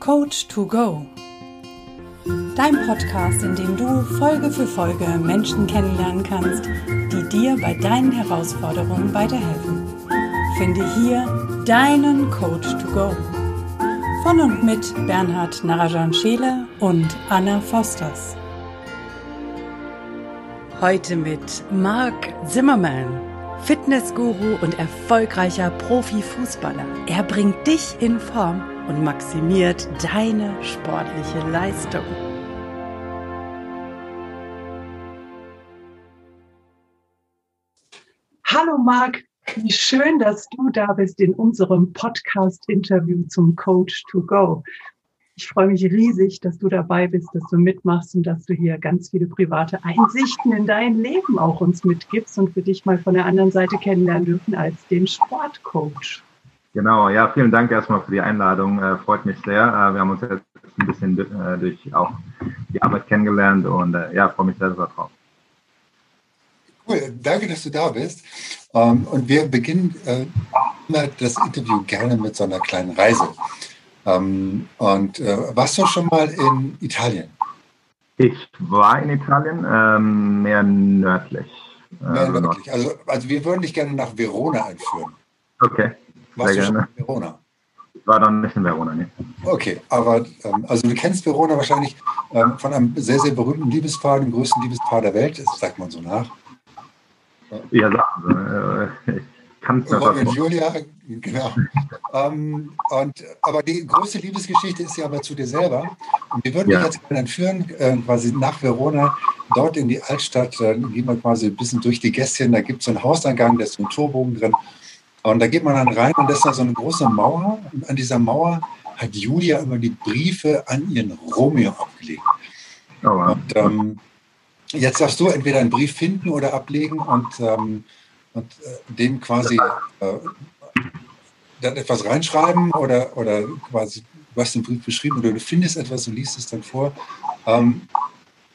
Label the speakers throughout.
Speaker 1: Coach to Go. Dein Podcast, in dem du Folge für Folge Menschen kennenlernen kannst, die dir bei deinen Herausforderungen weiterhelfen. Finde hier deinen Coach to Go. Von und mit Bernhard Narajan Scheele und Anna Fosters. Heute mit Marc Zimmermann. Fitnessguru und erfolgreicher Profifußballer. Er bringt dich in Form und maximiert deine sportliche Leistung. Hallo Marc, wie schön, dass du da bist in unserem Podcast-Interview zum Coach to Go. Ich freue mich riesig, dass du dabei bist, dass du mitmachst und dass du hier ganz viele private Einsichten in dein Leben auch uns mitgibst und für dich mal von der anderen Seite kennenlernen dürfen als den Sportcoach.
Speaker 2: Genau, ja, vielen Dank erstmal für die Einladung. Äh, freut mich sehr. Äh, wir haben uns jetzt ein bisschen äh, durch auch die Arbeit kennengelernt und äh, ja, freue mich sehr drauf.
Speaker 3: Cool, danke, dass du da bist. Ähm, und wir beginnen äh, immer das Interview gerne mit so einer kleinen Reise. Ähm, und äh, warst du schon mal in Italien?
Speaker 2: Ich war in Italien, ähm, mehr nördlich.
Speaker 3: Mehr nördlich. Also, also wir würden dich gerne nach Verona einführen.
Speaker 2: Okay.
Speaker 3: Warst du gerne. schon in Verona?
Speaker 2: Ich war noch nicht in Verona, ne?
Speaker 3: Okay, aber ähm, also du kennst Verona wahrscheinlich ähm, von einem sehr, sehr berühmten Liebespaar, dem größten Liebespaar der Welt, das sagt man so nach.
Speaker 2: Ja, sagen. Äh, kann es
Speaker 3: Romeo und Julia, genau. ähm, und, aber die größte Liebesgeschichte ist ja aber zu dir selber. Und wir würden ja. dich jetzt entführen, äh, quasi nach Verona, dort in die Altstadt. Dann äh, gehen wir quasi ein bisschen durch die Gästchen. Da gibt es so einen Hauseingang, da ist so ein Torbogen drin. Und da geht man dann rein und da ist da so eine große Mauer. Und an dieser Mauer hat Julia immer die Briefe an ihren Romeo abgelegt. Oh, wow. Und ähm, jetzt darfst du entweder einen Brief finden oder ablegen und ähm, und äh, dem quasi äh, dann etwas reinschreiben oder, oder quasi, du hast den Brief beschrieben oder du findest etwas und liest es dann vor. Ähm,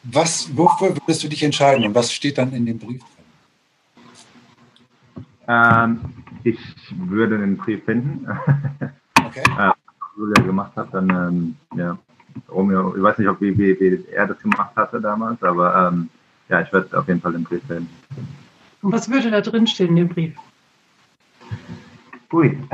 Speaker 3: was, wofür würdest du dich entscheiden und was steht dann in dem Brief
Speaker 2: drin? Ähm, ich würde den Brief finden. Okay. äh, Julia gemacht hat, dann, ähm, ja, Romeo, ich weiß nicht, ob wie, wie, wie, er das gemacht hatte damals, aber ähm, ja, ich werde auf jeden Fall den Brief finden.
Speaker 1: Und was würde da drin stehen in dem Brief?
Speaker 2: Ui.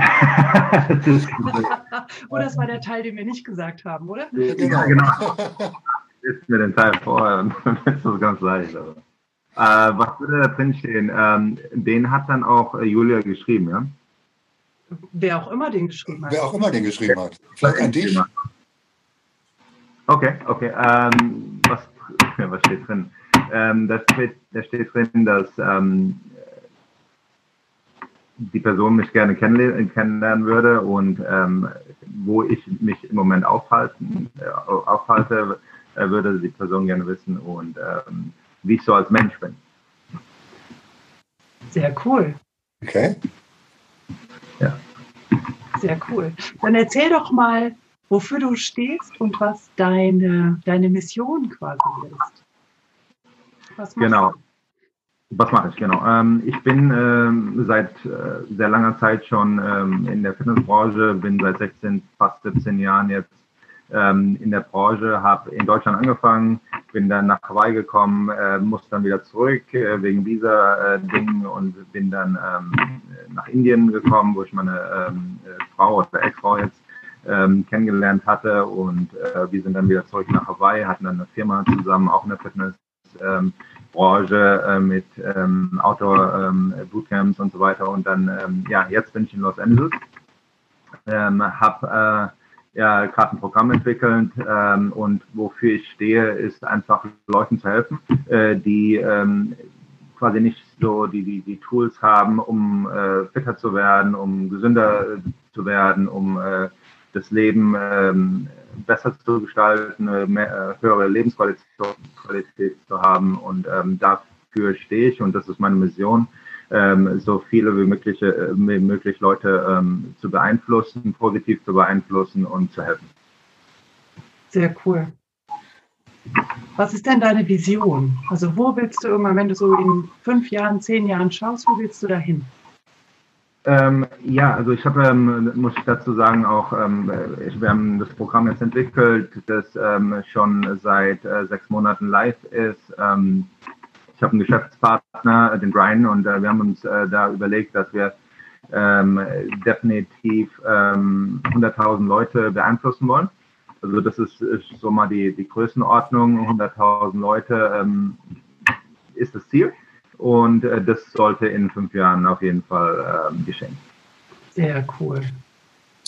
Speaker 1: oder das war der Teil, den wir nicht gesagt haben, oder?
Speaker 2: Ja, genau. Ist mir den Teil vorher und dann ist das ganz leicht. Aber. Äh, was würde da drin stehen? Ähm, den hat dann auch äh, Julia geschrieben, ja?
Speaker 1: Wer auch immer den geschrieben hat.
Speaker 3: Wer auch immer den geschrieben hat. Vielleicht an dich.
Speaker 2: Okay, okay. Ähm, was, was steht drin? Ähm, da, steht, da steht drin, dass ähm, die Person mich gerne kennenlernen würde und ähm, wo ich mich im Moment aufhalten, äh, aufhalte, äh, würde die Person gerne wissen und ähm, wie ich so als Mensch bin.
Speaker 1: Sehr cool.
Speaker 3: Okay.
Speaker 1: Ja. Sehr cool. Dann erzähl doch mal, wofür du stehst und was deine, deine Mission quasi ist.
Speaker 2: Was genau. Was mache ich, genau. Ähm, ich bin ähm, seit äh, sehr langer Zeit schon ähm, in der Fitnessbranche, bin seit 16, fast 17 Jahren jetzt ähm, in der Branche, habe in Deutschland angefangen, bin dann nach Hawaii gekommen, äh, musste dann wieder zurück äh, wegen Visa-Dingen äh, und bin dann ähm, nach Indien gekommen, wo ich meine ähm, Frau oder Ex-Frau jetzt kennengelernt hatte und äh, wir sind dann wieder zurück nach Hawaii, hatten dann eine Firma zusammen, auch eine Fitness ähm, Branche äh, mit ähm, Outdoor-Bootcamps ähm, und so weiter. Und dann, ähm, ja, jetzt bin ich in Los Angeles, ähm, habe äh, ja gerade ein Programm entwickelt ähm, und wofür ich stehe, ist einfach Leuten zu helfen, äh, die ähm, quasi nicht so die, die, die Tools haben, um äh, fitter zu werden, um gesünder zu werden, um äh, das Leben ähm, besser zu gestalten, mehr, äh, höhere Lebensqualität zu haben. Und ähm, dafür stehe ich und das ist meine Mission, ähm, so viele wie möglich, äh, möglich Leute ähm, zu beeinflussen, positiv zu beeinflussen und zu helfen.
Speaker 1: Sehr cool. Was ist denn deine Vision? Also wo willst du irgendwann, wenn du so in fünf Jahren, zehn Jahren schaust, wo willst du dahin?
Speaker 2: Ähm, ja, also ich habe, ähm, muss ich dazu sagen, auch, ähm, ich, wir haben das Programm jetzt entwickelt, das ähm, schon seit äh, sechs Monaten live ist. Ähm, ich habe einen Geschäftspartner, den Brian, und äh, wir haben uns äh, da überlegt, dass wir ähm, definitiv 100.000 Leute beeinflussen wollen. Also das ist, ist, so mal die, die Größenordnung. 100.000 Leute ist das Ziel. Und äh, das sollte in fünf Jahren auf jeden Fall äh, geschehen.
Speaker 1: Sehr cool.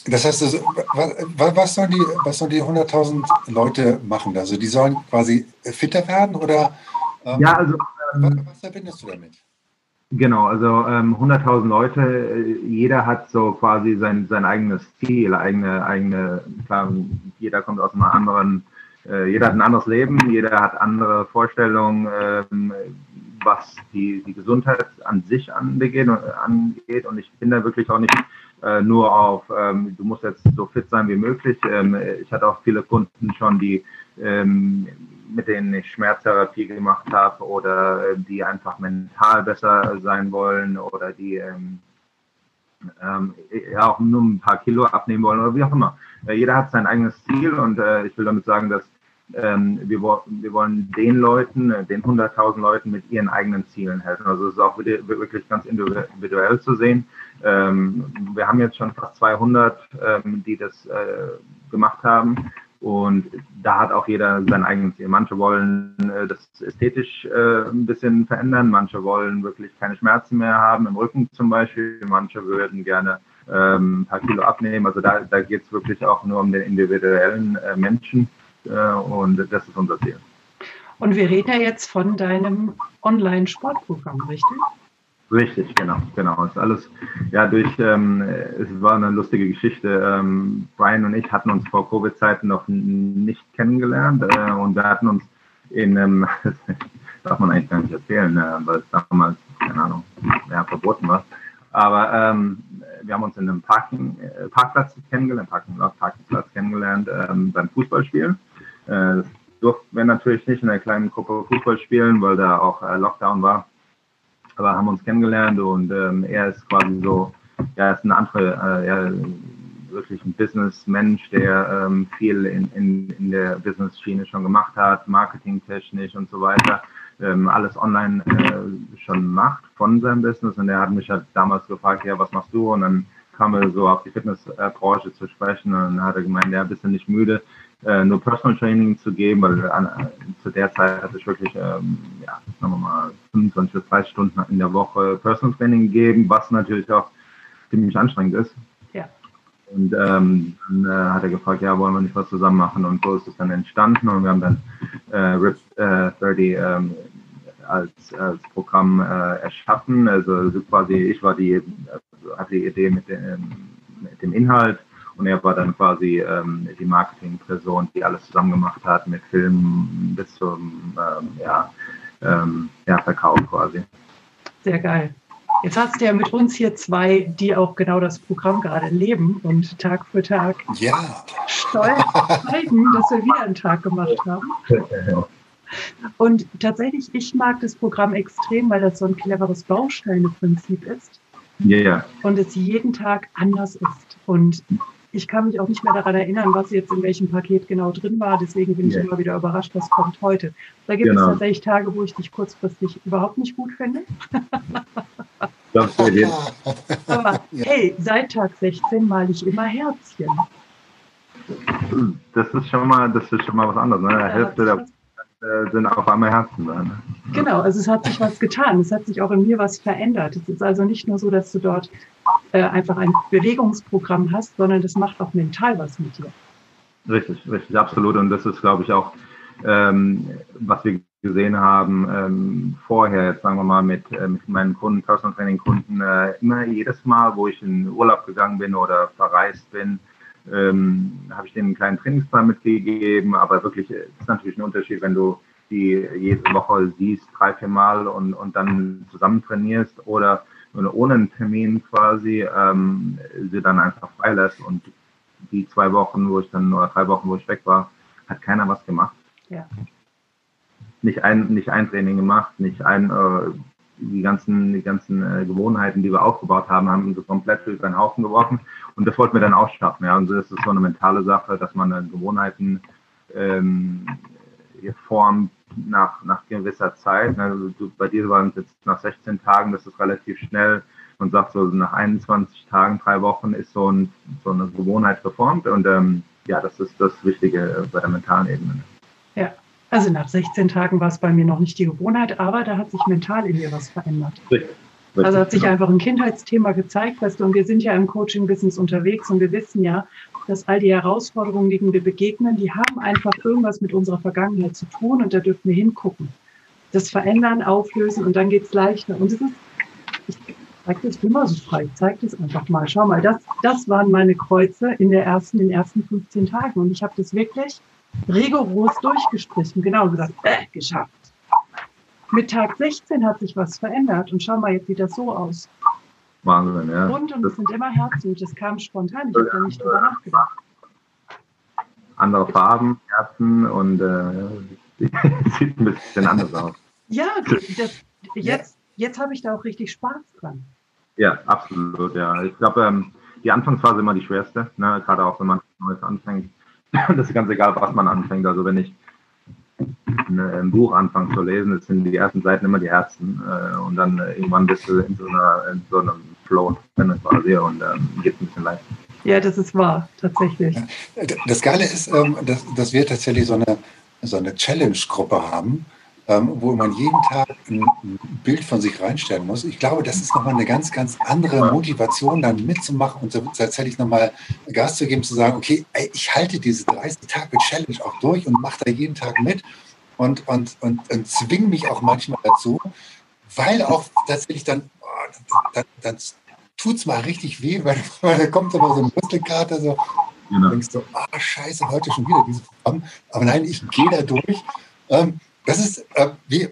Speaker 3: Das heißt, also, was, was, sollen die, was sollen die 100.000 Leute machen? Also die sollen quasi fitter werden oder
Speaker 2: ähm, ja, also,
Speaker 3: ähm, was, verbindest du damit?
Speaker 2: Genau, also ähm, 100.000 Leute, äh, jeder hat so quasi sein, sein eigenes Ziel, eigene, eigene, klar, jeder kommt aus einem anderen, äh, jeder hat ein anderes Leben, jeder hat andere Vorstellungen, ähm, was die, die Gesundheit an sich angeht, angeht. Und ich bin da wirklich auch nicht äh, nur auf, ähm, du musst jetzt so fit sein wie möglich. Ähm, ich hatte auch viele Kunden schon, die ähm, mit denen ich Schmerztherapie gemacht habe oder äh, die einfach mental besser sein wollen oder die ähm, ähm, ja auch nur ein paar Kilo abnehmen wollen oder wie auch immer. Äh, jeder hat sein eigenes Ziel und äh, ich will damit sagen, dass ähm, wir, wir, wollen den Leuten, äh, den 100.000 Leuten mit ihren eigenen Zielen helfen. Also es ist auch wirklich ganz individuell zu sehen. Ähm, wir haben jetzt schon fast 200, ähm, die das äh, gemacht haben. Und da hat auch jeder sein eigenes Ziel. Manche wollen äh, das ästhetisch äh, ein bisschen verändern, manche wollen wirklich keine Schmerzen mehr haben, im Rücken zum Beispiel, manche würden gerne ähm, ein paar Kilo abnehmen. Also da, da geht es wirklich auch nur um den individuellen äh, Menschen. Äh, und das ist unser Ziel.
Speaker 1: Und wir reden ja jetzt von deinem Online-Sportprogramm, richtig?
Speaker 2: Richtig, genau, genau. Es ist alles, ja, durch, ähm, es war eine lustige Geschichte. Ähm, Brian und ich hatten uns vor Covid-Zeiten noch nicht kennengelernt äh, und wir hatten uns in einem, darf man eigentlich gar nicht erzählen, äh, weil es damals, keine Ahnung, ja, verboten war. Aber ähm, wir haben uns in einem Parking, äh, Parkplatz kennengelernt, Parking, Parkplatz kennengelernt ähm, beim Fußballspielen. Äh, das durften wir natürlich nicht in einer kleinen Gruppe Fußball spielen, weil da auch äh, Lockdown war. Aber haben uns kennengelernt und ähm, er ist quasi so, ja, ist ein anderer, äh, ja, wirklich ein Businessmensch, der ähm, viel in, in, in der Business-Schiene schon gemacht hat, marketingtechnisch und so weiter, ähm, alles online äh, schon macht von seinem Business. Und er hat mich halt damals gefragt, ja, was machst du? Und dann kamen wir so auf die Fitnessbranche zu sprechen und dann hat er gemeint, ja, bist du nicht müde, äh, nur Personal Training zu geben, weil an, zu der Zeit hatte ich wirklich, ähm, ja, sagen wir mal, 25 bis 30 Stunden in der Woche Personal Training gegeben, was natürlich auch ziemlich anstrengend ist.
Speaker 1: Ja.
Speaker 2: Und ähm, dann äh, hat er gefragt, ja, wollen wir nicht was zusammen machen? Und so ist es dann entstanden und wir haben dann äh, RIP äh, 30 ähm, als, als Programm äh, erschaffen. Also quasi, ich war die, also hatte die Idee mit dem, mit dem Inhalt und er war dann quasi ähm, die Marketingperson, die alles zusammen gemacht hat, mit Filmen bis zum ähm, ja, ähm, ja, Verkauf quasi.
Speaker 1: Sehr geil. Jetzt hast du ja mit uns hier zwei, die auch genau das Programm gerade leben und Tag für Tag
Speaker 3: ja.
Speaker 1: stolz zeigen, dass wir wieder einen Tag gemacht haben. Und tatsächlich, ich mag das Programm extrem, weil das so ein cleveres Bausteineprinzip ist.
Speaker 2: Ja, yeah.
Speaker 1: Und es jeden Tag anders ist. Und ich kann mich auch nicht mehr daran erinnern, was jetzt in welchem Paket genau drin war. Deswegen bin yeah. ich immer wieder überrascht, was kommt heute. Da gibt genau. es tatsächlich Tage, wo ich dich kurzfristig überhaupt nicht gut finde. Aber hey, seit Tag 16 male ich immer Herzchen.
Speaker 2: Das ist schon mal, das ist schon mal was anderes. Ne? Ja, Hälfte der sind auf einmal Herzen da. Ne?
Speaker 1: Genau, also es hat sich was getan. Es hat sich auch in mir was verändert. Es ist also nicht nur so, dass du dort äh, einfach ein Bewegungsprogramm hast, sondern das macht auch mental was mit dir.
Speaker 2: Richtig, richtig, absolut. Und das ist, glaube ich, auch, ähm, was wir gesehen haben ähm, vorher, jetzt sagen wir mal mit, äh, mit meinen Kunden, Personal Training Kunden, äh, immer jedes Mal, wo ich in Urlaub gegangen bin oder verreist bin, ähm, habe ich denen einen kleinen Trainingsplan mitgegeben, aber wirklich äh, ist natürlich ein Unterschied, wenn du die jede Woche siehst, drei, vier Mal und, und dann zusammen trainierst oder ohne einen Termin quasi ähm, sie dann einfach freilässt und die zwei Wochen, wo ich dann, oder drei Wochen, wo ich weg war, hat keiner was gemacht.
Speaker 1: Ja.
Speaker 2: Nicht ein, nicht ein Training gemacht, nicht ein, äh, die ganzen, die ganzen äh, Gewohnheiten, die wir aufgebaut haben, haben wir komplett über den Haufen geworfen. Und das wollten wir dann auch schaffen. Ja. Und das ist so eine mentale Sache, dass man dann Gewohnheiten ähm, formt nach, nach gewisser Zeit. Also du, bei dir waren es jetzt nach 16 Tagen, das ist relativ schnell. Man sagt so, nach 21 Tagen, drei Wochen ist so, ein, so eine Gewohnheit geformt. Und ähm, ja, das ist das Wichtige bei der mentalen Ebene.
Speaker 1: Also nach 16 Tagen war es bei mir noch nicht die Gewohnheit, aber da hat sich mental in mir was verändert. Richtig. Also hat sich einfach ein Kindheitsthema gezeigt, weißt du, und wir sind ja im Coaching-Business unterwegs und wir wissen ja, dass all die Herausforderungen, denen wir begegnen, die haben einfach irgendwas mit unserer Vergangenheit zu tun und da dürfen wir hingucken. Das verändern, auflösen und dann geht's leichter. Und es ist, ich zeige das immer so frei, ich zeige das einfach mal. Schau mal, das, das waren meine Kreuze in der ersten, in den ersten 15 Tagen und ich habe das wirklich rigoros durchgestrichen, genau gesagt, äh, geschafft. Mit Tag 16 hat sich was verändert und schau mal, jetzt sieht das so aus.
Speaker 2: Wahnsinn, ja.
Speaker 1: Rund und es sind immer Herzen. Das kam spontan, ich habe da nicht drüber nachgedacht.
Speaker 2: Andere Farben, Herzen und äh, sieht ein bisschen anders aus.
Speaker 1: Ja, das, jetzt, jetzt habe ich da auch richtig Spaß dran.
Speaker 2: Ja, absolut, ja. Ich glaube, ähm, die Anfangsphase ist immer die schwerste, ne? gerade auch wenn man Neues anfängt. das ist ganz egal, was man anfängt. Also wenn ich ein Buch anfange zu lesen, das sind die ersten Seiten immer die ersten äh, und dann äh, irgendwann bist du in so, einer, in so einem Flow drin quasi und dann ähm, geht es ein bisschen leichter.
Speaker 1: Ja, das ist wahr, tatsächlich.
Speaker 3: Das Geile ist, ähm, dass, dass wir tatsächlich so eine, so eine Challenge-Gruppe haben, ähm, wo man jeden Tag ein Bild von sich reinstellen muss. Ich glaube, das ist nochmal eine ganz, ganz andere Motivation, dann mitzumachen und tatsächlich nochmal Gas zu geben, zu sagen, okay, ich halte diese 30 Tage Challenge auch durch und mache da jeden Tag mit und, und, und, und zwinge mich auch manchmal dazu, weil auch tatsächlich dann, oh, dann, dann tut es mal richtig weh, weil, weil da kommt immer so ein Muskelkater, so, genau. denkst du, ah, oh, scheiße, heute schon wieder dieses Programm. Aber nein, ich gehe da durch. Ähm, das ist, äh, wie,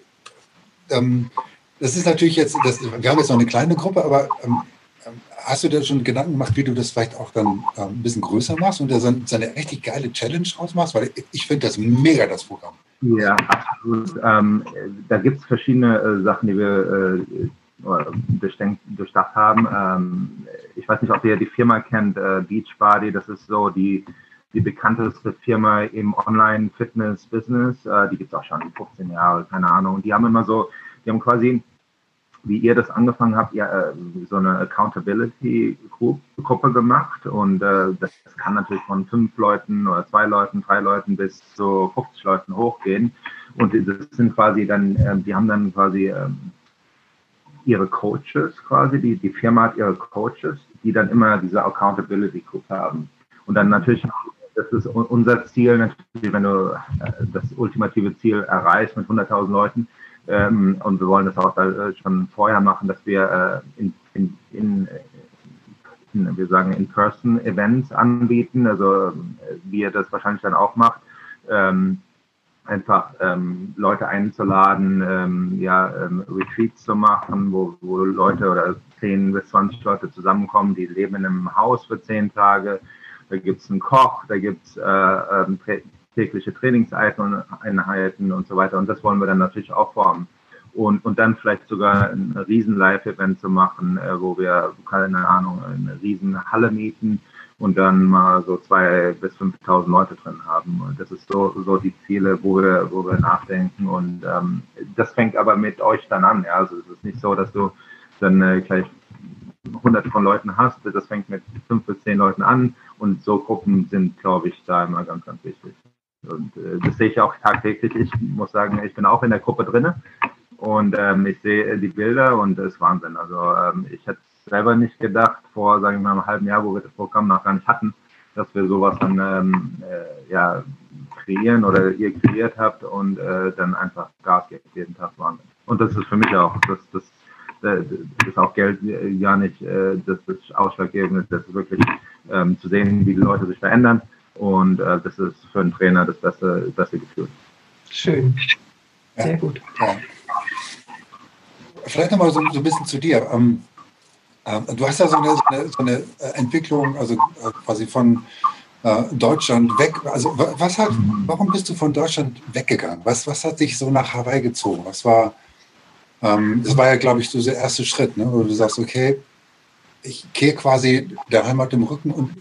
Speaker 3: ähm, das ist natürlich jetzt, das, wir haben jetzt noch eine kleine Gruppe, aber ähm, ähm hast du dir schon Gedanken gemacht, wie du das vielleicht auch dann ähm, ein bisschen größer machst und da so, so eine richtig geile Challenge ausmachst? Weil ich, ich finde das mega, das Programm.
Speaker 2: Ja, absolut. Ähm, da gibt es verschiedene äh, Sachen, die wir äh, durchdacht haben. Ähm, ich weiß nicht, ob ihr die Firma kennt, äh, Beachbody. Das ist so die die bekannteste Firma im Online-Fitness-Business. Äh, die gibt es auch schon 15 Jahre, keine Ahnung. Die haben immer so, die haben quasi, wie ihr das angefangen habt, ja, äh, so eine Accountability-Gruppe gemacht. Und äh, das, kann natürlich von fünf Leuten oder zwei Leuten, drei Leuten bis zu 50 Leuten hochgehen. Und das sind quasi dann, äh, die haben dann quasi ähm, ihre Coaches quasi, die, die Firma hat ihre Coaches, die dann immer diese Accountability Group haben. Und dann natürlich das ist unser Ziel natürlich, wenn du äh, das ultimative Ziel erreichst mit 100.000 Leuten. Ähm, und wir wollen das auch äh, schon vorher machen, dass wir äh, in, in, in, in, wir sagen, In-Person-Events anbieten, also wie ihr das wahrscheinlich dann auch macht. Ähm, einfach ähm, Leute einzuladen, ähm, ja, ähm, Retreats zu machen, wo, wo Leute oder 10 bis 20 Leute zusammenkommen, die leben in einem Haus für 10 Tage, da gibt es einen Koch, da gibt es äh, ähm, tägliche Trainingseinheiten und so weiter. Und das wollen wir dann natürlich auch formen. Und, und dann vielleicht sogar ein riesen Live-Event zu machen, äh, wo wir, keine Ahnung, eine riesen Halle mieten und dann mal so zwei bis 5.000 Leute drin haben. Und das ist so, so die Ziele, wo wir, wo wir nachdenken. Und ähm, das fängt aber mit euch dann an. Ja? Also es ist nicht so, dass du dann äh, gleich hunderte von Leuten hast. Das fängt mit fünf bis zehn Leuten an und so Gruppen sind, glaube ich, da immer ganz, ganz wichtig. Und äh, das sehe ich auch tagtäglich. Ich muss sagen, ich bin auch in der Gruppe drin und ähm, ich sehe die Bilder und das ist Wahnsinn. Also ähm, ich hätte selber nicht gedacht, vor, sagen wir mal, einem halben Jahr, wo wir das Programm noch gar nicht hatten, dass wir sowas dann ähm, äh, ja, kreieren oder ihr kreiert habt und äh, dann einfach Gas gibt jeden Tag Wahnsinn. Und das ist für mich auch das, das das ist auch Geld ja nicht äh, das, das Ausschlaggebende, das ist wirklich ähm, zu sehen, wie die Leute sich verändern und äh, das ist für einen Trainer das beste, beste Gefühl.
Speaker 1: Schön, sehr gut. Ja.
Speaker 3: Vielleicht nochmal so, so ein bisschen zu dir. Ähm, äh, du hast ja so eine, so eine, so eine Entwicklung, also äh, quasi von äh, Deutschland weg. Also was hat, warum bist du von Deutschland weggegangen? Was, was hat dich so nach Hawaii gezogen? Was war Ähm, das war ja, glaube ich, so der erste Schritt, ne? wo du sagst, okay, ich kehre quasi der Heimat im Rücken und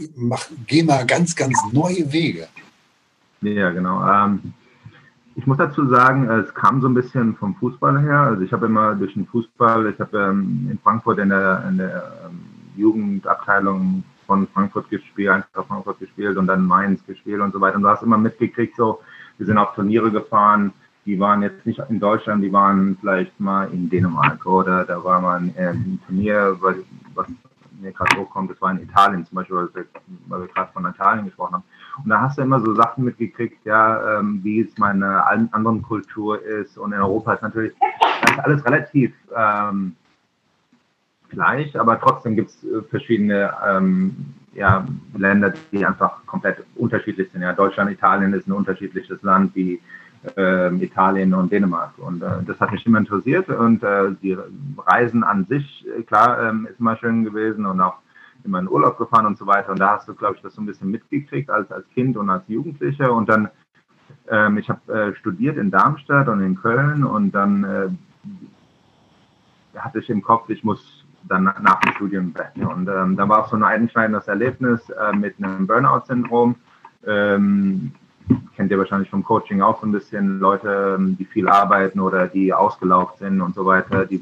Speaker 3: gehe mal ganz, ganz neue Wege.
Speaker 2: Ja, genau. Ähm, ich muss dazu sagen, es kam so ein bisschen vom Fußball her. Also ich habe immer durch den Fußball, ich habe ähm, in Frankfurt in der, in der ähm, Jugendabteilung von Frankfurt gespielt, einfach Frankfurt gespielt und dann Mainz gespielt und so weiter. Und du hast immer mitgekriegt, so, wir sind auf Turniere gefahren, die waren jetzt nicht in Deutschland, die waren vielleicht mal in Dänemark oder da war man ein Turnier, was mir gerade hochkommt, das war in Italien zum Beispiel, weil wir, wir gerade von Italien gesprochen haben. Und da hast du immer so Sachen mitgekriegt, ja, ähm, wie es meine anderen Kultur ist. Und in Europa ist natürlich ist alles relativ ähm, gleich, aber trotzdem gibt es äh, verschiedene ähm, ja, Länder, die einfach komplett unterschiedlich sind. Ja, Deutschland, Italien ist ein unterschiedliches Land wie äh, Italien und Dänemark. Und äh, das hat mich immer interessiert. Und äh, die Reisen an sich, äh, klar, ähm, ist immer schön gewesen und auch immer in Urlaub gefahren und so weiter. Und da hast du, glaube ich, das so ein bisschen mitgekriegt als, als Kind und als Jugendlicher. Und dann, ähm, ich habe äh, studiert in Darmstadt und in Köln und dann äh, hatte ich im Kopf, ich muss dann nach dem Studium weg. Und ähm, da war auch so ein einschneidendes Erlebnis mit einem Burnout-Syndrom. Ähm, kennt ihr wahrscheinlich vom Coaching auch so ein bisschen Leute, ähm, die viel arbeiten oder die ausgelaugt sind und so weiter, die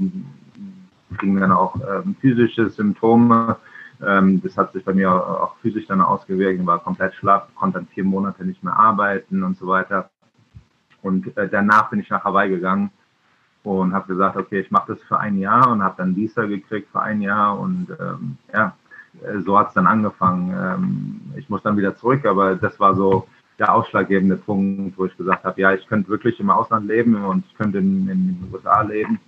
Speaker 2: kriegen dann auch ähm, physische Symptome ähm, das hat sich bei mir auch physisch dann ausgewirkt, war komplett schlapp, konnte dann vier Monate nicht mehr arbeiten und so weiter. Und äh, danach bin ich nach Hawaii gegangen und habe gesagt, okay, ich mache das für ein Jahr und habe dann Visa gekriegt für ein Jahr und ähm, ja, äh, so hat es dann angefangen. Ähm, ich muss dann wieder zurück, aber das war so der ausschlaggebende Punkt, wo ich gesagt habe, ja, ich könnte wirklich im Ausland leben und ich könnte in, in den USA leben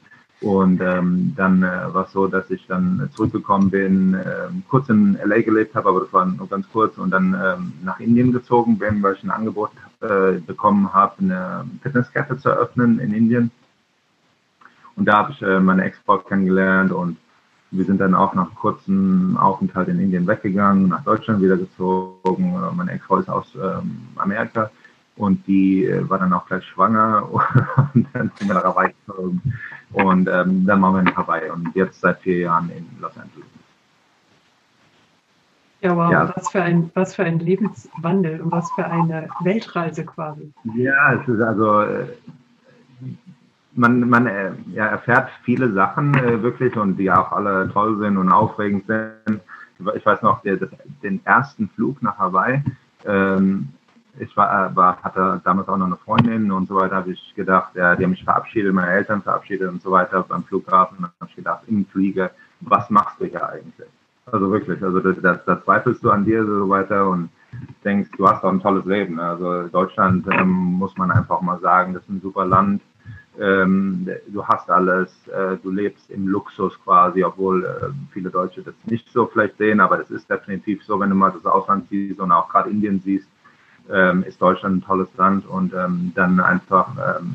Speaker 2: und ähm, dann äh, war es so, dass ich dann zurückgekommen bin, äh, kurz in LA gelebt habe, aber das war nur ganz kurz und dann ähm, nach Indien gezogen bin, weil ich ein Angebot äh, bekommen habe, eine Fitnesskette zu eröffnen in Indien. Und da habe ich äh, meine Ex-Frau kennengelernt und wir sind dann auch nach kurzem Aufenthalt in Indien weggegangen, nach Deutschland wieder gezogen. Meine Ex-Frau ist aus ähm, Amerika und die äh, war dann auch gleich schwanger und dann sind wir nach Hawaii gezogen. Und ähm, dann waren wir in Hawaii und jetzt seit vier Jahren in Los Angeles.
Speaker 1: Ja, wow, ja. Was, für ein, was für ein Lebenswandel und was für eine Weltreise quasi.
Speaker 2: Ja, es ist also, äh, man, man äh, ja, erfährt viele Sachen äh, wirklich und die auch alle toll sind und aufregend sind. Ich weiß noch, der, den ersten Flug nach Hawaii, ähm, ich war, war, hatte damals auch noch eine Freundin und so weiter, habe ich gedacht, ja, die haben mich verabschiedet, meine Eltern verabschiedet und so weiter beim Flughafen. Dann habe ich gedacht, im Flieger, was machst du hier eigentlich? Also wirklich, also da, da zweifelst du an dir so weiter und denkst, du hast doch ein tolles Leben. Also Deutschland ähm, muss man einfach mal sagen, das ist ein super Land. Ähm, du hast alles, äh, du lebst im Luxus quasi, obwohl äh, viele Deutsche das nicht so vielleicht sehen, aber das ist definitiv so, wenn du mal das Ausland siehst und auch gerade Indien siehst, ähm, ist Deutschland ein tolles Land und ähm, dann einfach, ähm,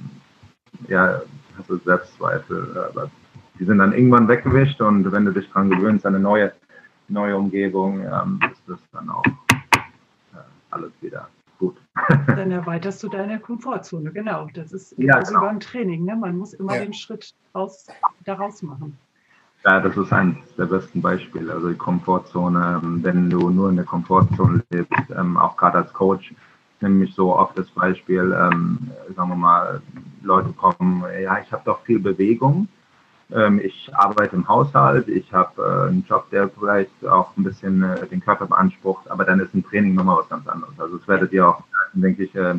Speaker 2: ja, hast du Selbstzweifel. Aber die sind dann irgendwann weggewischt und wenn du dich dran gewöhnst, eine neue, neue Umgebung, ähm, ist das dann auch äh, alles wieder gut.
Speaker 1: Dann erweiterst du deine Komfortzone, genau. Das ist ja, genau. beim Training. Ne? Man muss immer ja. den Schritt aus, daraus machen.
Speaker 2: Ja, das ist eines der besten Beispiele. Also die Komfortzone, ähm, wenn du nur in der Komfortzone lebst, ähm, auch gerade als Coach, nämlich so oft das Beispiel, ähm, sagen wir mal, Leute kommen, ja, ich habe doch viel Bewegung, ich arbeite im Haushalt, ich habe äh, einen Job, der vielleicht auch ein bisschen äh, den Körper beansprucht, aber dann ist ein Training nochmal was ganz anderes. Also es werdet ihr auch, denke ich, äh,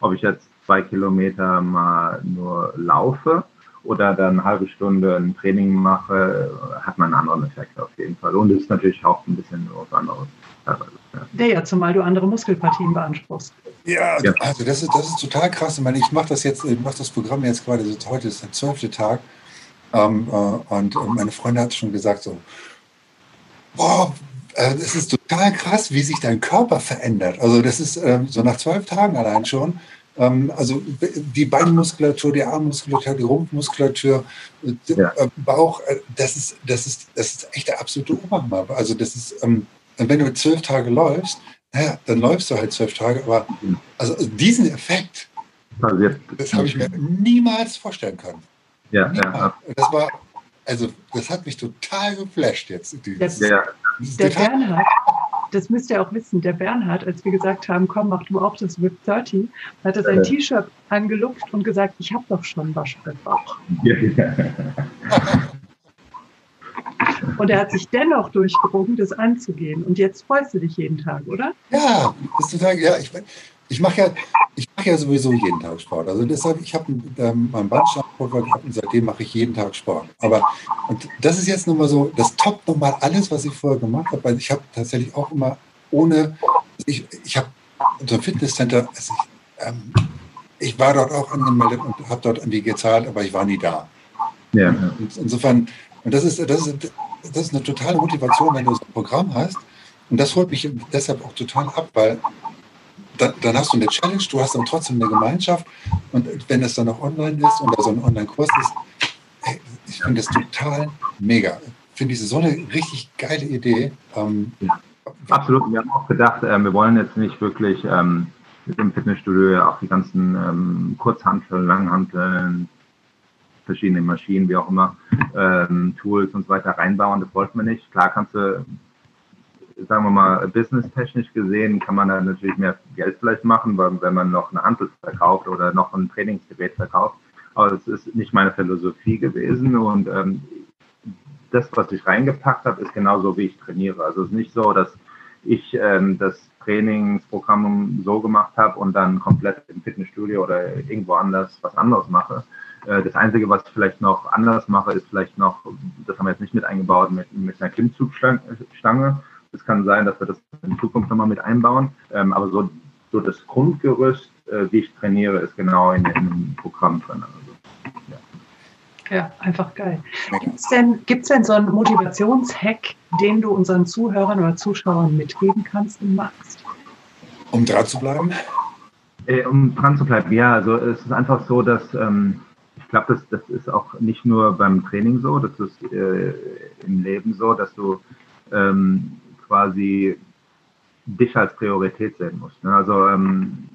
Speaker 2: ob ich jetzt zwei Kilometer mal nur laufe oder dann eine halbe Stunde ein Training mache, hat man einen anderen Effekt auf jeden Fall. Und es ist natürlich auch ein bisschen was anderes.
Speaker 1: Ja. ja, zumal du andere Muskelpartien beanspruchst.
Speaker 3: Ja, ja. also das ist, das ist total krass. Ich meine, ich mache das jetzt, ich mache das Programm jetzt gerade, heute ist der zwölfte Tag. Ähm, äh, und meine Freundin hat schon gesagt, so, boah, äh, das ist total krass, wie sich dein Körper verändert. Also das ist äh, so nach zwölf Tagen allein schon, ähm, also die Beinmuskulatur, die Armmuskulatur, die Rumpfmuskulatur, ja. Äh, Bauch, äh, das ist, das, ist, das ist echt der absolute Oberhammer. Also das ist, ähm, wenn du zwölf Tage läufst, naja, dann läufst du halt zwölf Tage, aber also diesen Effekt, das habe ich mir niemals vorstellen können. Ja, ja. Das war, also das hat mich total geflasht jetzt.
Speaker 1: Das, ja. Der Bernhard, das müsst ihr auch wissen, der Bernhard, als wir gesagt haben, komm, mach du auch das Whip 30, hat er sein T-Shirt angelupft und gesagt, ich habe doch schon Waschbrettbauch. Ja, ja. Und er hat sich dennoch durchgerungen, das anzugehen. Und jetzt freust du dich jeden Tag, oder?
Speaker 3: Ja, das ist total, ja, ich, ich mache ja, ich mache ja sowieso jeden Tag Sport. Also deshalb, ich habe ähm, meinen Bandscheibenpulver gehabt und seitdem mache ich jeden Tag Sport. Aber und das ist jetzt nochmal so, das toppt nochmal alles, was ich vorher gemacht habe, weil ich habe tatsächlich auch immer ohne, ich, ich habe so ein Fitnesscenter, also ich, ähm, ich war dort auch angemeldet und habe dort an die gezahlt, aber ich war nie da. Ja. Und insofern, und das ist, das ist, das ist eine totale Motivation, wenn du so ein Programm hast. Und das holt mich deshalb auch total ab, weil dann, dann, hast du eine Challenge, du hast dann trotzdem eine Gemeinschaft. Und wenn es dann noch online ist und da so ein Online-Kurs ist, ey, ich finde das total mega. Finde ich so eine richtig geile Idee. Ähm,
Speaker 2: Absolut. Wir haben auch gedacht, äh, wir wollen jetzt nicht wirklich ähm, im Fitnessstudio auch die ganzen ähm, Kurzhanteln, Langhanteln, verschiedene Maschinen, wie auch immer, ähm, Tools und so weiter reinbauen. Das wollten wir nicht. Klar kannst du sagen wir mal, businesstechnisch gesehen kann man da natürlich mehr Geld vielleicht machen, wenn man noch eine Handel verkauft oder noch ein Trainingsgerät verkauft. Aber das ist nicht meine Philosophie gewesen und ähm, das, was ich reingepackt habe, ist genauso, wie ich trainiere. Also es ist nicht so, dass ich ähm, das Trainingsprogramm so gemacht habe und dann komplett im Fitnessstudio oder irgendwo anders was anderes mache. Äh, das Einzige, was ich vielleicht noch anders mache, ist vielleicht noch, das haben wir jetzt nicht mit eingebaut, mit, mit einer Klimmzugstange es kann sein, dass wir das in Zukunft nochmal mit einbauen. Ähm, aber so, so das Grundgerüst, äh, wie ich trainiere, ist genau in, dem Programm drin. Also,
Speaker 1: ja. ja. einfach geil. Gibt es denn, gibt's denn so einen Motivationshack, den du unseren Zuhörern oder Zuschauern mitgeben kannst und magst?
Speaker 3: Um dran zu bleiben?
Speaker 2: Äh, um dran zu bleiben, ja. Also es ist einfach so, dass ähm, ich glaube, das, das ist auch nicht nur beim Training so, das ist äh, im Leben so, dass du ähm, quasi dich als Priorität sehen musst. Ne? Also ähm,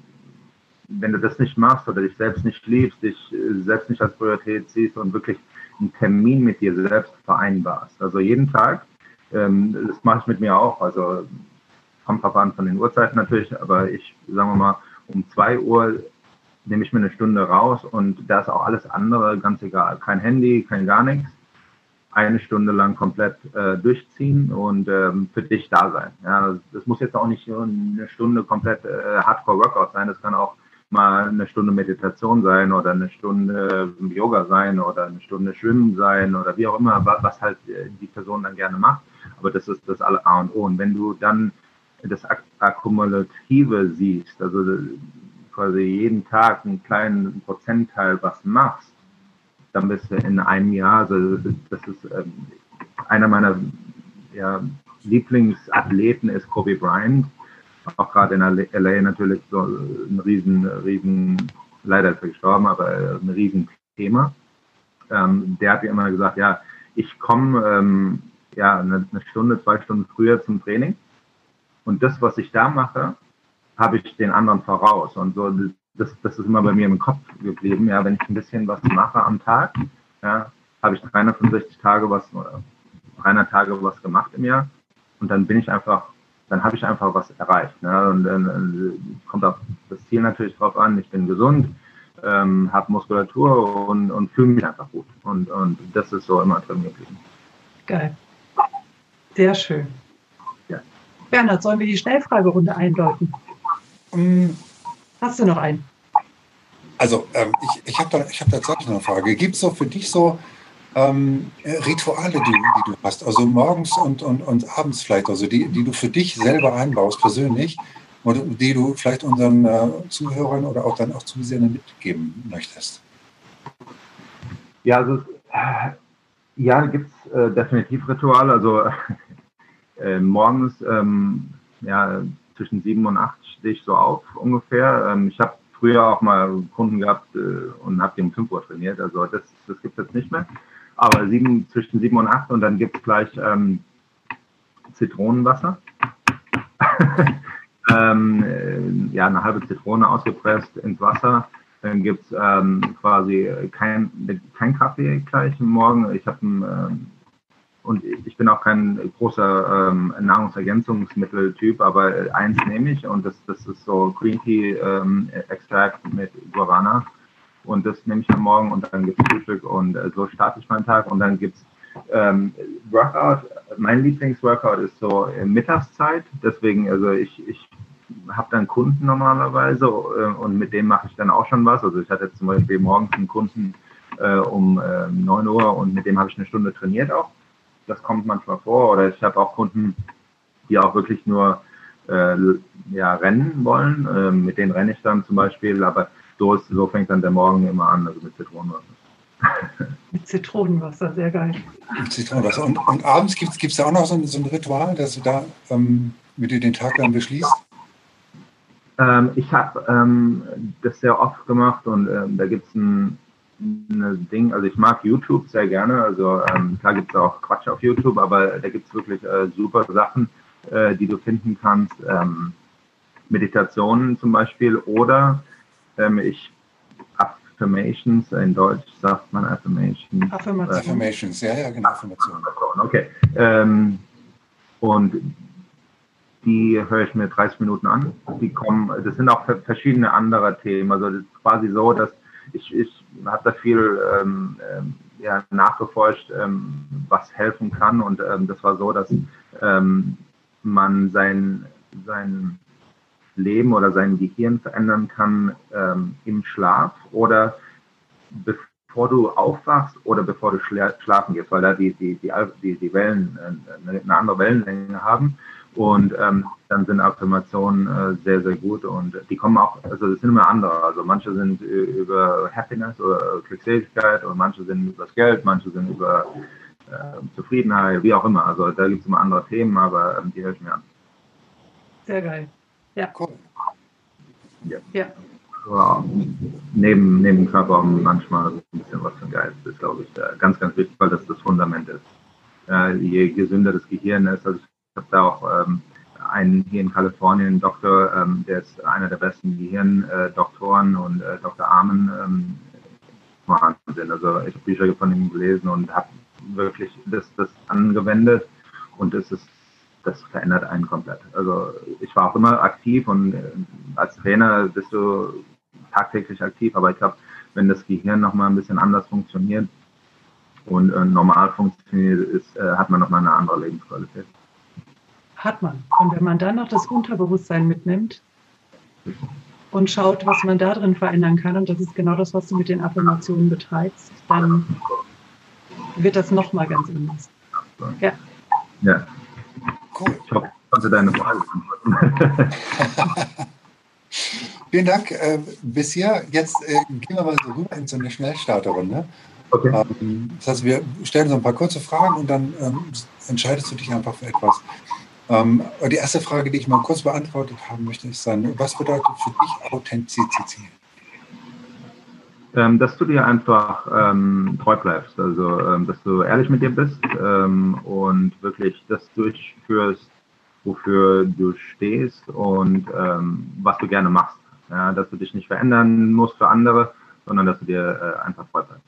Speaker 2: wenn du das nicht machst oder dich selbst nicht liebst, dich äh, selbst nicht als Priorität siehst und wirklich einen Termin mit dir selbst vereinbarst. Also jeden Tag, ähm, das mache ich mit mir auch. Also kommt drauf an von den Uhrzeiten natürlich, aber ich, sagen wir mal, um zwei Uhr nehme ich mir eine Stunde raus und da ist auch alles andere ganz egal. Kein Handy, kein gar nichts eine Stunde lang komplett äh, durchziehen und ähm, für dich da sein. Ja, das muss jetzt auch nicht nur eine Stunde komplett äh, Hardcore-Workout sein, das kann auch mal eine Stunde Meditation sein oder eine Stunde äh, Yoga sein oder eine Stunde Schwimmen sein oder wie auch immer, was halt äh, die Person dann gerne macht. Aber das ist das alle A und O. Und wenn du dann das Ak Akkumulative siehst, also quasi jeden Tag einen kleinen Prozentteil was machst, dann bist du in einem Jahr, also das ist ähm, einer meiner ja, Lieblingsathleten ist Kobe Bryant, auch gerade in LA natürlich so ein riesen, riesen, leider ist er gestorben, aber ein riesen Thema. Ähm, der hat mir immer gesagt, ja, ich komme ähm, ja eine, eine Stunde, zwei Stunden früher zum Training und das, was ich da mache, habe ich den anderen voraus. Und so das, das ist immer bei mir im Kopf geblieben. Ja, wenn ich ein bisschen was mache am Tag, ja, habe ich 365 Tage was oder 300 Tage was gemacht im Jahr und dann bin ich einfach, dann habe ich einfach was erreicht. Ne? Und dann kommt auch das Ziel natürlich drauf an. Ich bin gesund, ähm, habe Muskulatur und, und fühle mich einfach gut. Und, und das ist so immer drin geblieben.
Speaker 1: Geil. Sehr schön. Ja. Bernhard, sollen wir die Schnellfragerunde einläuten? Um Hast du noch einen?
Speaker 3: Also ähm, ich, ich habe da, hab tatsächlich noch eine Frage. Gibt es so für dich so ähm, Rituale, die, die, du hast, also morgens und, und, und abends vielleicht, also die, die du für dich selber einbaust, persönlich, und die du vielleicht unseren äh, Zuhörern oder auch dann auch Zusehern mitgeben möchtest?
Speaker 2: Ja, also äh, ja, gibt es äh, definitiv Rituale. Also äh, morgens ähm, ja, zwischen sieben und acht stehe ich so auf ungefähr. Ähm, ich habe früher auch mal Kunden gehabt äh, und habe die um 5 Uhr trainiert. Also das, das gibt es jetzt nicht mehr. Aber sieben, zwischen sieben und acht und dann gibt es gleich ähm, Zitronenwasser. ähm, äh, ja, eine halbe Zitrone ausgepresst ins Wasser. Dann gibt es ähm, quasi kein, kein Kaffee gleich morgen. Ich habe ähm, und ich bin auch kein großer ähm, Nahrungsergänzungsmitteltyp, aber eins nehme ich und das, das ist so Green Tea ähm, Extract mit Guarana und das nehme ich am Morgen und dann gibt es Frühstück und äh, so starte ich meinen Tag und dann gibt es ähm, Workout. Mein Lieblingsworkout ist so in Mittagszeit, deswegen also ich, ich habe dann Kunden normalerweise äh, und mit dem mache ich dann auch schon was. Also ich hatte zum Beispiel morgens einen Kunden äh, um äh, 9 Uhr und mit dem habe ich eine Stunde trainiert auch das kommt manchmal vor. Oder ich habe auch Kunden, die auch wirklich nur äh, ja, rennen wollen. Äh, mit denen renne ich dann zum Beispiel, aber so, ist, so fängt dann der Morgen immer an, also mit Zitronenwasser.
Speaker 1: Mit Zitronenwasser, sehr geil.
Speaker 3: Mit Zitronenwasser. Und, und abends gibt es da auch noch so ein, so ein, Ritual, dass du da ähm, mit dir den Tag dann beschließt?
Speaker 2: Ähm, ich habe ähm, das sehr oft gemacht und ähm, da gibt es ein ein Ding, also ich mag YouTube sehr gerne, also ähm, klar gibt es auch Quatsch auf YouTube, aber da gibt es wirklich äh, super Sachen, äh, die du finden kannst. Ähm, Meditationen zum Beispiel oder ähm, ich Affirmations, in Deutsch sagt man Affirmations.
Speaker 3: Affirmations, äh, Affirmations ja, ja, genau, Affirmationen.
Speaker 2: Okay. Ähm, und die höre ich mir 30 Minuten an. Die kommen, das sind auch verschiedene andere Themen. Also das ist quasi so, dass ich, ich habe da viel ähm, ähm, ja, nachgeforscht, ähm, was helfen kann. Und ähm, das war so, dass ähm, man sein, sein Leben oder sein Gehirn verändern kann ähm, im Schlaf oder bevor du aufwachst oder bevor du schlafen gehst, weil da die, die, die, die Wellen äh, eine andere Wellenlänge haben. Und ähm, dann sind Affirmationen äh, sehr, sehr gut und die kommen auch, also das sind immer andere. Also manche sind über Happiness oder Glückseligkeit und manche sind über das Geld, manche sind über äh, Zufriedenheit, wie auch immer. Also da gibt es immer andere Themen, aber ähm, die ich mir an.
Speaker 1: Sehr geil. Ja. Cool.
Speaker 2: Ja. ja. So, neben, neben Körper manchmal ein bisschen was für Geist ist, glaube ich, äh, ganz, ganz wichtig, weil das das Fundament ist. Äh, je gesünder das Gehirn ist, also ich habe da auch ähm, einen hier in Kalifornien, einen Doktor, ähm, der ist einer der besten Gehirndoktoren und äh, Dr. Armen. Ähm, Wahnsinn. Also ich habe Bücher von ihm gelesen und habe wirklich das, das angewendet und das ist das verändert einen komplett. Also ich war auch immer aktiv und äh, als Trainer bist du tagtäglich aktiv, aber ich glaube, wenn das Gehirn nochmal ein bisschen anders funktioniert und äh, normal funktioniert, ist, äh, hat man nochmal eine andere Lebensqualität
Speaker 1: hat man. Und wenn man dann noch das Unterbewusstsein mitnimmt und schaut, was man da drin verändern kann, und das ist genau das, was du mit den Affirmationen betreibst, dann wird das nochmal ganz anders.
Speaker 2: Ja. Ja. Cool. Ich hoffe, ich konnte deine Frage
Speaker 3: beantworten. Vielen Dank äh, bisher. Jetzt äh, gehen wir mal so rüber in so eine Schnellstarterrunde. Okay. Ähm, das heißt, wir stellen so ein paar kurze Fragen und dann ähm, entscheidest du dich einfach für etwas. Ähm, die erste Frage, die ich mal kurz beantwortet haben möchte, ist dann, was bedeutet für dich Authentizität?
Speaker 2: Ähm, dass du dir einfach ähm, treu bleibst, also ähm, dass du ehrlich mit dir bist ähm, und wirklich das durchführst, wofür du stehst und ähm, was du gerne machst. Ja, dass du dich nicht verändern musst für andere, sondern dass du dir äh, einfach treu bleibst.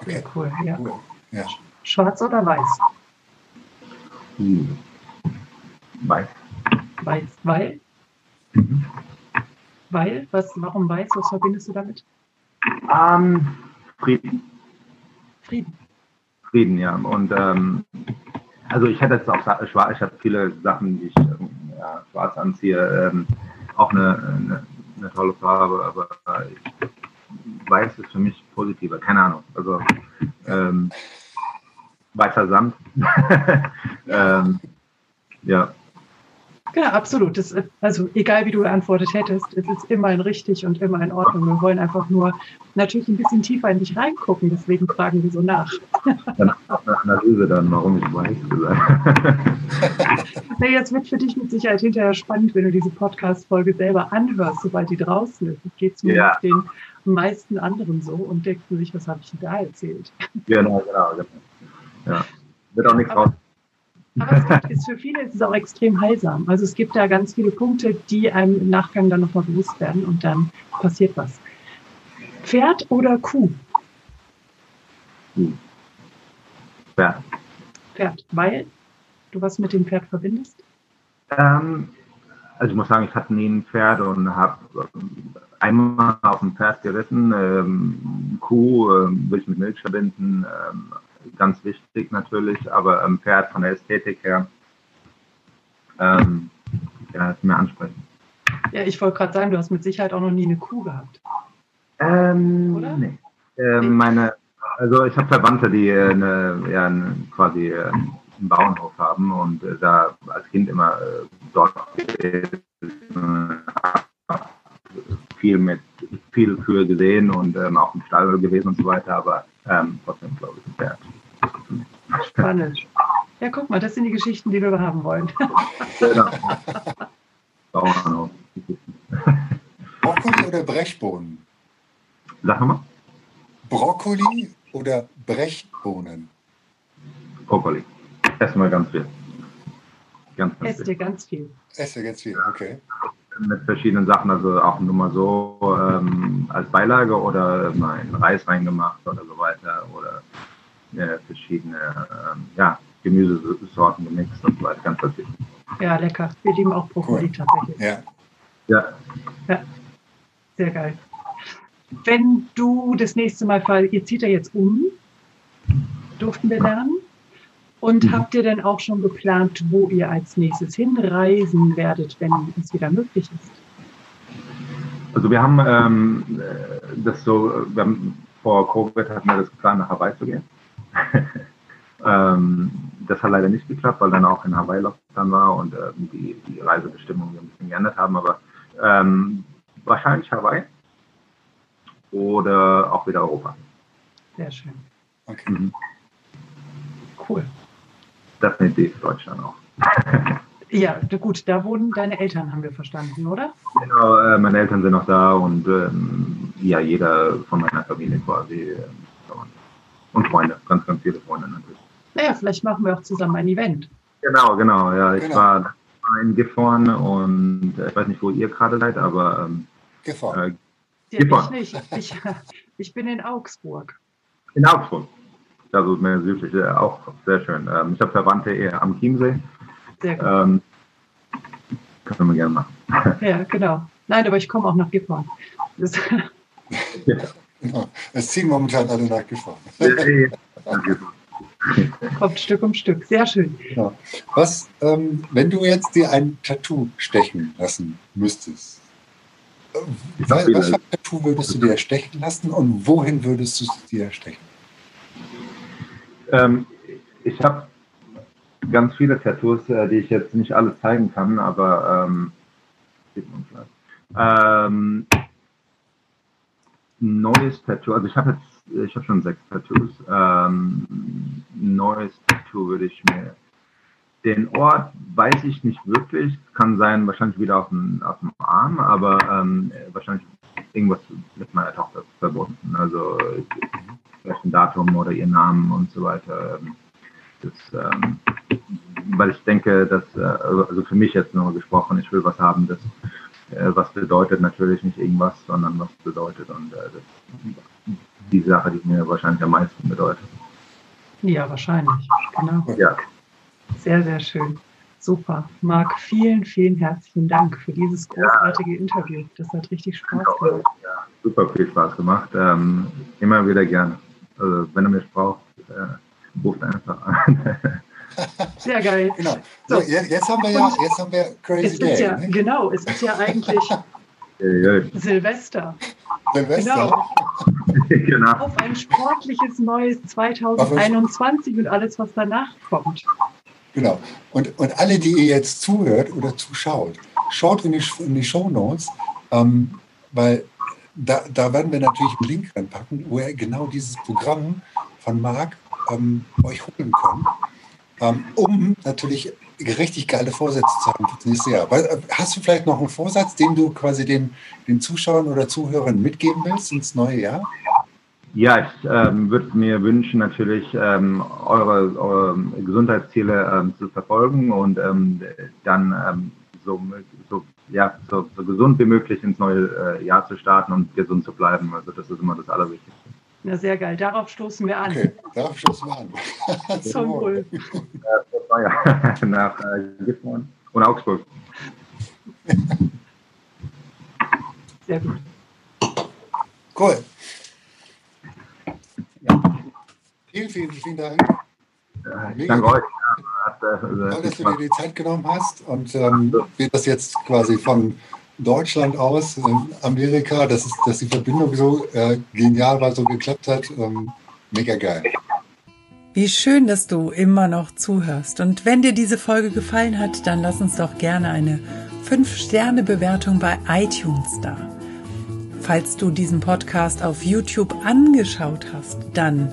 Speaker 1: Okay, cool. Ja. Cool. Ja. Schwarz oder weiß?
Speaker 2: Hm. Weiß.
Speaker 1: Weiß, weil? Mhm. Weil? Was, warum weiß? Was verbindest du damit?
Speaker 2: Ähm, Frieden.
Speaker 1: Frieden.
Speaker 2: Frieden, ja. Und ähm, also ich hätte jetzt auch schwarz, ich habe viele Sachen, die ich ähm, ja, schwarz anziehe, ähm, auch eine, eine, eine, tolle Farbe, aber ich, weiß ist für mich positiver, keine Ahnung. Also ähm, weißer Sand. ähm, ja.
Speaker 1: Ja, absolut. Das, also egal wie du geantwortet hättest, es ist immer ein richtig und immer in Ordnung. Wir wollen einfach nur natürlich ein bisschen tiefer in dich reingucken, deswegen fragen wir so nach.
Speaker 2: Dann Analyse dann, warum ich weiß gesagt.
Speaker 1: nee, jetzt wird für dich mit Sicherheit hinterher spannend, wenn du diese Podcast-Folge selber anhörst, sobald die draußen ist. Das geht zumindest ja. den meisten anderen so und denkst du sich, was habe ich denn da erzählt?
Speaker 2: Genau, genau. genau. Ja. Wird auch nichts raus.
Speaker 1: Aber es gibt, ist für viele ist es auch extrem heilsam. Also es gibt da ganz viele Punkte, die einem im Nachgang dann nochmal bewusst werden und dann passiert was. Pferd oder Kuh?
Speaker 2: Pferd.
Speaker 1: Pferd, weil du was mit dem Pferd verbindest?
Speaker 2: Ähm, also ich muss sagen, ich hatte nie ein Pferd und habe einmal auf dem Pferd geritten. Ähm, Kuh ähm, will ich mit Milch verbinden, ähm, ganz wichtig natürlich, aber ein Pferd von der Ästhetik her, ähm, ja, ist mir ansprechend.
Speaker 1: Ja, ich wollte gerade sagen, du hast mit Sicherheit auch noch nie eine Kuh gehabt.
Speaker 2: Ähm, Oder? Nee. Äh, meine, also ich habe Verwandte, die äh, eine, ja, eine, quasi äh, einen Bauernhof haben und äh, da als Kind immer äh, dort viel mit viel Kühe gesehen und ähm, auch im Stall gewesen und so weiter, aber ähm, trotzdem glaube ich Pferd.
Speaker 1: Spannend. Ja, guck mal, das sind die Geschichten, die wir haben wollen. genau.
Speaker 3: Brokkoli oder Brechbohnen?
Speaker 2: Sag mal.
Speaker 3: Brokkoli oder Brechbohnen?
Speaker 2: Brokkoli. Essen wir ganz viel.
Speaker 1: Ganz, ganz Esst ihr ganz viel?
Speaker 3: Ihr ganz viel, okay.
Speaker 2: Mit verschiedenen Sachen, also auch nur mal so ähm, als Beilage oder mal in Reis reingemacht oder so weiter oder äh, verschiedene ähm, ja, Gemüsesorten gemixt und so weiter, ganz verschieden.
Speaker 1: Ja, lecker. Wir lieben auch Brokkoli cool. tatsächlich.
Speaker 3: Ja.
Speaker 2: ja.
Speaker 1: Ja. Sehr geil. Wenn du das nächste Mal, ihr zieht ja jetzt um, durften wir lernen. Und mhm. habt ihr denn auch schon geplant, wo ihr als nächstes hinreisen werdet, wenn es wieder möglich ist?
Speaker 2: Also wir haben ähm, das so, wir haben, vor Covid hatten wir das geplant, nach Hawaii zu gehen. ähm, das hat leider nicht geklappt, weil dann auch in Hawaii Lockdown war und ähm, die, die Reisebestimmungen ein bisschen geändert haben. Aber ähm, wahrscheinlich Hawaii oder auch wieder Europa.
Speaker 1: Sehr schön.
Speaker 3: Okay. Mhm.
Speaker 1: Cool.
Speaker 2: Definitiv Deutschland auch.
Speaker 1: ja, gut, da wohnen deine Eltern, haben wir verstanden, oder?
Speaker 2: Genau, äh, meine Eltern sind noch da und ähm, ja, jeder von meiner Familie quasi. Äh, und Freunde, ganz, ganz viele Freunde natürlich.
Speaker 1: Naja, vielleicht machen wir auch zusammen ein Event.
Speaker 2: Genau, genau, ja. Ich genau. war in Gifhorn und äh, ich weiß nicht, wo ihr gerade seid, aber ähm,
Speaker 3: Gifhorn. Äh,
Speaker 1: ja, ich nicht. Ich, ich bin in Augsburg.
Speaker 2: In Augsburg. Also mehr südlich, auch sehr schön. Ähm, ich habe Verwandte eher am Chiemsee.
Speaker 1: Sehr gut. Ähm,
Speaker 2: können wir gerne machen.
Speaker 1: Ja, genau. Nein, aber ich komme auch nach Gifhorn. Das
Speaker 3: ja. Genau. Es ziehen momentan alle nach Gifhorn.
Speaker 1: Kommt Stück um Stück. Sehr schön.
Speaker 3: Genau. Was, ähm, wenn du jetzt dir ein Tattoo stechen lassen müsstest, äh, was, was für ein Tattoo würdest du dir stechen lassen und wohin würdest du es dir stechen?
Speaker 2: Ähm, ich habe ganz viele Tattoos, äh, die ich jetzt nicht alle zeigen kann, aber ähm. Ähm, neues Tattoo, also ich habe jetzt, ich habe schon sechs Tattoos. Ähm, neues Tattoo würde ich mir. Den Ort weiß ich nicht wirklich. Kann sein, wahrscheinlich wieder auf dem, auf dem Arm, aber ähm, wahrscheinlich irgendwas mit meiner Tochter verbunden. Also vielleicht ein Datum oder ihr Namen und so weiter. Das, ähm, weil ich denke, dass, äh, also für mich jetzt nur gesprochen, ich will was haben, das äh, was bedeutet natürlich nicht irgendwas, sondern was bedeutet und äh, das, die Sache, die mir wahrscheinlich am meisten bedeutet.
Speaker 1: Ja, wahrscheinlich, genau.
Speaker 2: Ja.
Speaker 1: Sehr, sehr schön. Super. Marc, vielen, vielen herzlichen Dank für dieses großartige ja. Interview. Das hat richtig Spaß gemacht.
Speaker 2: Ja, super viel Spaß gemacht. Ähm, immer wieder gerne. Also, wenn du mich brauchst, äh, ruft einfach an.
Speaker 1: Sehr geil.
Speaker 3: Genau. So, jetzt, jetzt, haben wir ja, jetzt haben wir Crazy Day.
Speaker 1: Ja, ne? Genau, es ist ja eigentlich Silvester.
Speaker 3: Silvester.
Speaker 1: Genau. genau. Auf ein sportliches neues 2021 und alles, was danach kommt.
Speaker 3: Genau. Und, und alle, die ihr jetzt zuhört oder zuschaut, schaut in die, in die Show Notes, ähm, weil da, da werden wir natürlich einen Link reinpacken, wo ihr genau dieses Programm von Marc ähm, euch holen könnt ähm, um natürlich richtig geile Vorsätze zu haben für das nächste Jahr. Äh, hast du vielleicht noch einen Vorsatz, den du quasi den, den Zuschauern oder Zuhörern mitgeben willst ins neue Jahr?
Speaker 2: Ja, ich ähm, würde mir wünschen, natürlich ähm, eure, eure, Gesundheitsziele ähm, zu verfolgen und ähm, dann ähm, so, so ja, so, so, gesund wie möglich ins neue äh, Jahr zu starten und gesund zu bleiben. Also das ist immer das Allerwichtigste.
Speaker 1: Na, sehr geil. Darauf stoßen wir an.
Speaker 3: Okay, darauf stoßen wir an.
Speaker 1: Zum Wohl.
Speaker 2: Nach äh, Gifhorn und Augsburg.
Speaker 1: Sehr gut.
Speaker 3: Cool. Ja. Vielen, vielen, vielen Dank.
Speaker 2: Ich danke euch.
Speaker 3: Toll, dass du dir die Zeit genommen hast und ähm, wir das jetzt quasi von Deutschland aus, äh, Amerika, dass, es, dass die Verbindung so äh, genial war, so geklappt hat. Ähm, mega geil.
Speaker 1: Wie schön, dass du immer noch zuhörst. Und wenn dir diese Folge gefallen hat, dann lass uns doch gerne eine 5-Sterne-Bewertung bei iTunes da. Falls du diesen Podcast auf YouTube angeschaut hast, dann